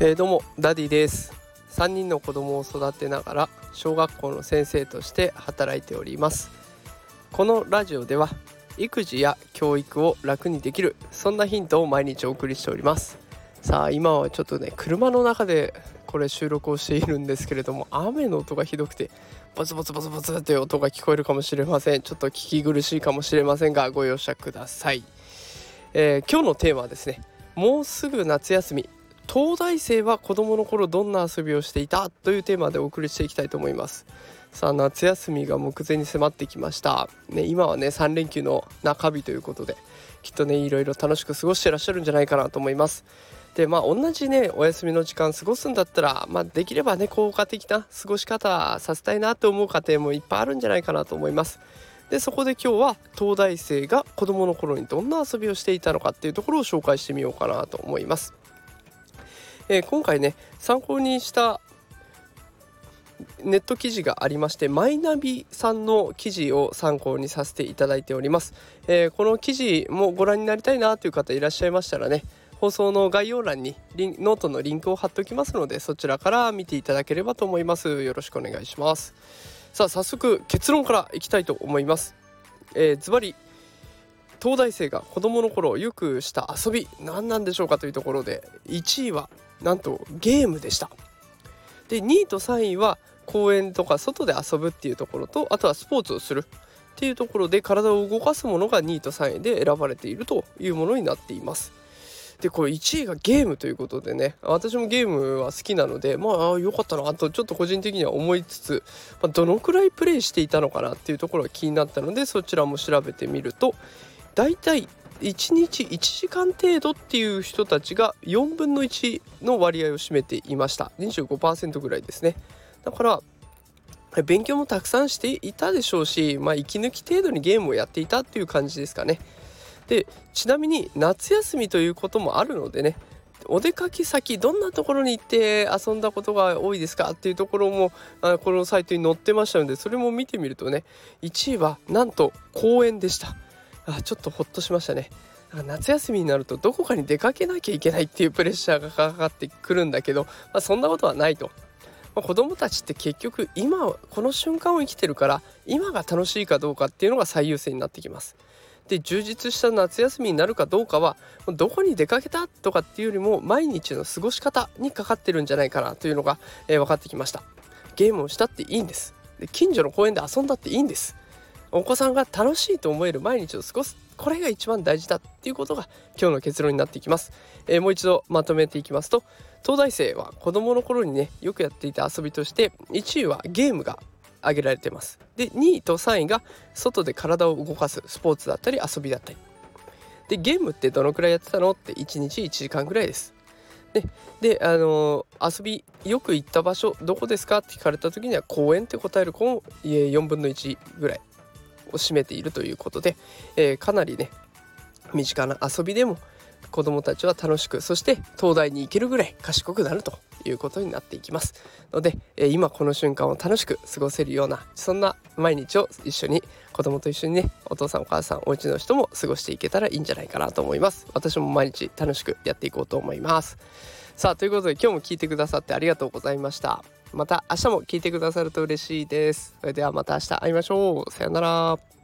えー、どうもダディです。3人の子供を育てながら小学校の先生として働いております。このラジオでは育児や教育を楽にできるそんなヒントを毎日お送りしております。さあ今はちょっとね車の中でこれ収録をしているんですけれども雨の音がひどくてボツボツボツボツって音が聞こえるかもしれません。ちょっと聞き苦しいかもしれませんがご容赦ください、えー、今日のテーマはですねもうすぐ夏休み。東大生は子供の頃どんな遊びをしていたというテーマでお送りしていきたいと思います。さあ夏休みが目前に迫ってきました、ね、今はね3連休の中日ということできっとねいろいろ楽しく過ごしてらっしゃるんじゃないかなと思います。でまあ同じねお休みの時間過ごすんだったら、まあ、できればね効果的な過ごし方させたいなと思う家庭もいっぱいあるんじゃないかなと思います。でそこで今日は東大生が子どもの頃にどんな遊びをしていたのかっていうところを紹介してみようかなと思います。えー、今回ね参考にしたネット記事がありましてマイナビさんの記事を参考にさせていただいております、えー、この記事もご覧になりたいなという方いらっしゃいましたらね放送の概要欄にノートのリンクを貼っておきますのでそちらから見ていただければと思います。よろしくお願いします。さあ早速結論からいきたいと思います。え、ズバリ東大生が子供の頃よくした遊び何なんでしょうかというところで1位はなんとゲームでした。で2位と3位は公園とか外で遊ぶっていうところとあとはスポーツをするっていうところで体を動かすものが2位と3位で選ばれているというものになっています。でこれ1位がゲームということでね。私もゲームは好きなのでまあ良かったなとちょっと個人的には思いつつ、まあ、どのくらいプレイしていたのかなっていうところが気になったのでそちらも調べてみると大体1日1時間程度っていう人たちが4分の1の割合を占めていました。25%ぐらいですね。だから勉強もたくさんしていたでしょうし、まあ、息抜き程度にゲームをやっていたっていう感じですかね。でちなみに夏休みということもあるのでねお出かけ先どんなところに行って遊んだことが多いですかっていうところもあこのサイトに載ってましたのでそれも見てみるとね1位はなんと公園でした。あちょっとほっとしましたね。夏休みになるとどこかに出かけなきゃいけないっていうプレッシャーがかかってくるんだけど、まあ、そんなことはないと、まあ、子供たちって結局今この瞬間を生きてるから今が楽しいかどうかっていうのが最優先になってきます。で充実した夏休みになるかどうかはどこに出かけたとかっていうよりも毎日の過ごし方にかかってるんじゃないかなというのが、えー、分かってきました。ゲームをしたっていいんです。で近所の公園で遊んだっていいんです。お子さんが楽しいと思える毎日を過ごすこれが一番大事だっていうことが今日の結論になっていきます、えー、もう一度まとめていきますと東大生は子供の頃にねよくやっていた遊びとして1位はゲームが挙げられてます。で2位と3位が外で体を動かすスポーツだったり遊びだったり。でゲームってどのくらいやってたのって1日1時間ぐらいです。でであのー、遊びよく行った場所どこですかって聞かれた時には公園って答える子も4分の1ぐらいを占めているということで、えー、かなりね身近な遊びでも子どもたちは楽しくそして東大に行けるぐらい賢くなるということになっていきますので、え、今この瞬間を楽しく過ごせるようなそんな毎日を一緒に子供と一緒にねお父さんお母さんお家の人も過ごしていけたらいいんじゃないかなと思います私も毎日楽しくやっていこうと思いますさあということで今日も聞いてくださってありがとうございましたまた明日も聞いてくださると嬉しいです。それではまた明日会いましょう。さよなら。